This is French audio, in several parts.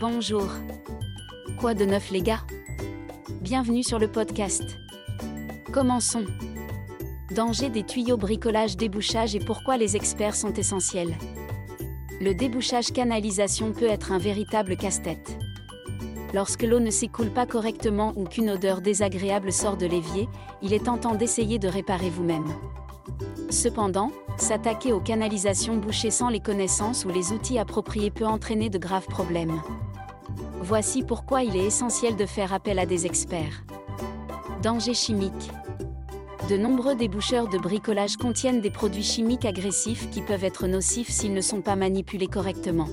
Bonjour. Quoi de neuf les gars? Bienvenue sur le podcast. Commençons. Danger des tuyaux bricolage débouchage et pourquoi les experts sont essentiels. Le débouchage canalisation peut être un véritable casse-tête. Lorsque l'eau ne s'écoule pas correctement ou qu'une odeur désagréable sort de l'évier, il est tentant d'essayer de réparer vous-même. Cependant, s'attaquer aux canalisations bouchées sans les connaissances ou les outils appropriés peut entraîner de graves problèmes. Voici pourquoi il est essentiel de faire appel à des experts. Danger chimique. De nombreux déboucheurs de bricolage contiennent des produits chimiques agressifs qui peuvent être nocifs s'ils ne sont pas manipulés correctement.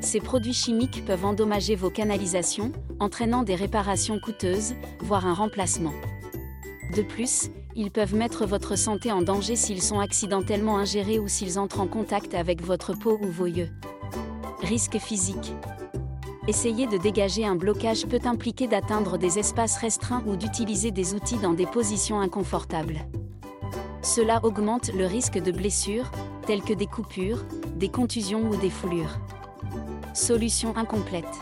Ces produits chimiques peuvent endommager vos canalisations, entraînant des réparations coûteuses, voire un remplacement. De plus, ils peuvent mettre votre santé en danger s'ils sont accidentellement ingérés ou s'ils entrent en contact avec votre peau ou vos yeux. Risque physique. Essayer de dégager un blocage peut impliquer d'atteindre des espaces restreints ou d'utiliser des outils dans des positions inconfortables. Cela augmente le risque de blessures, telles que des coupures, des contusions ou des foulures. Solution incomplète.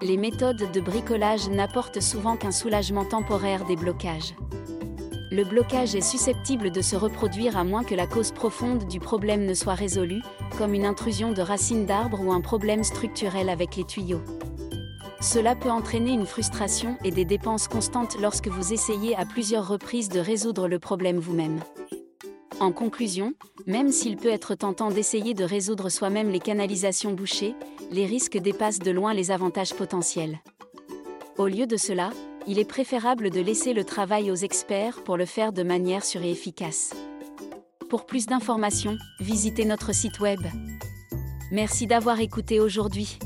Les méthodes de bricolage n'apportent souvent qu'un soulagement temporaire des blocages le blocage est susceptible de se reproduire à moins que la cause profonde du problème ne soit résolue, comme une intrusion de racines d'arbres ou un problème structurel avec les tuyaux. Cela peut entraîner une frustration et des dépenses constantes lorsque vous essayez à plusieurs reprises de résoudre le problème vous-même. En conclusion, même s'il peut être tentant d'essayer de résoudre soi-même les canalisations bouchées, les risques dépassent de loin les avantages potentiels. Au lieu de cela, il est préférable de laisser le travail aux experts pour le faire de manière sûre et efficace. Pour plus d'informations, visitez notre site web. Merci d'avoir écouté aujourd'hui.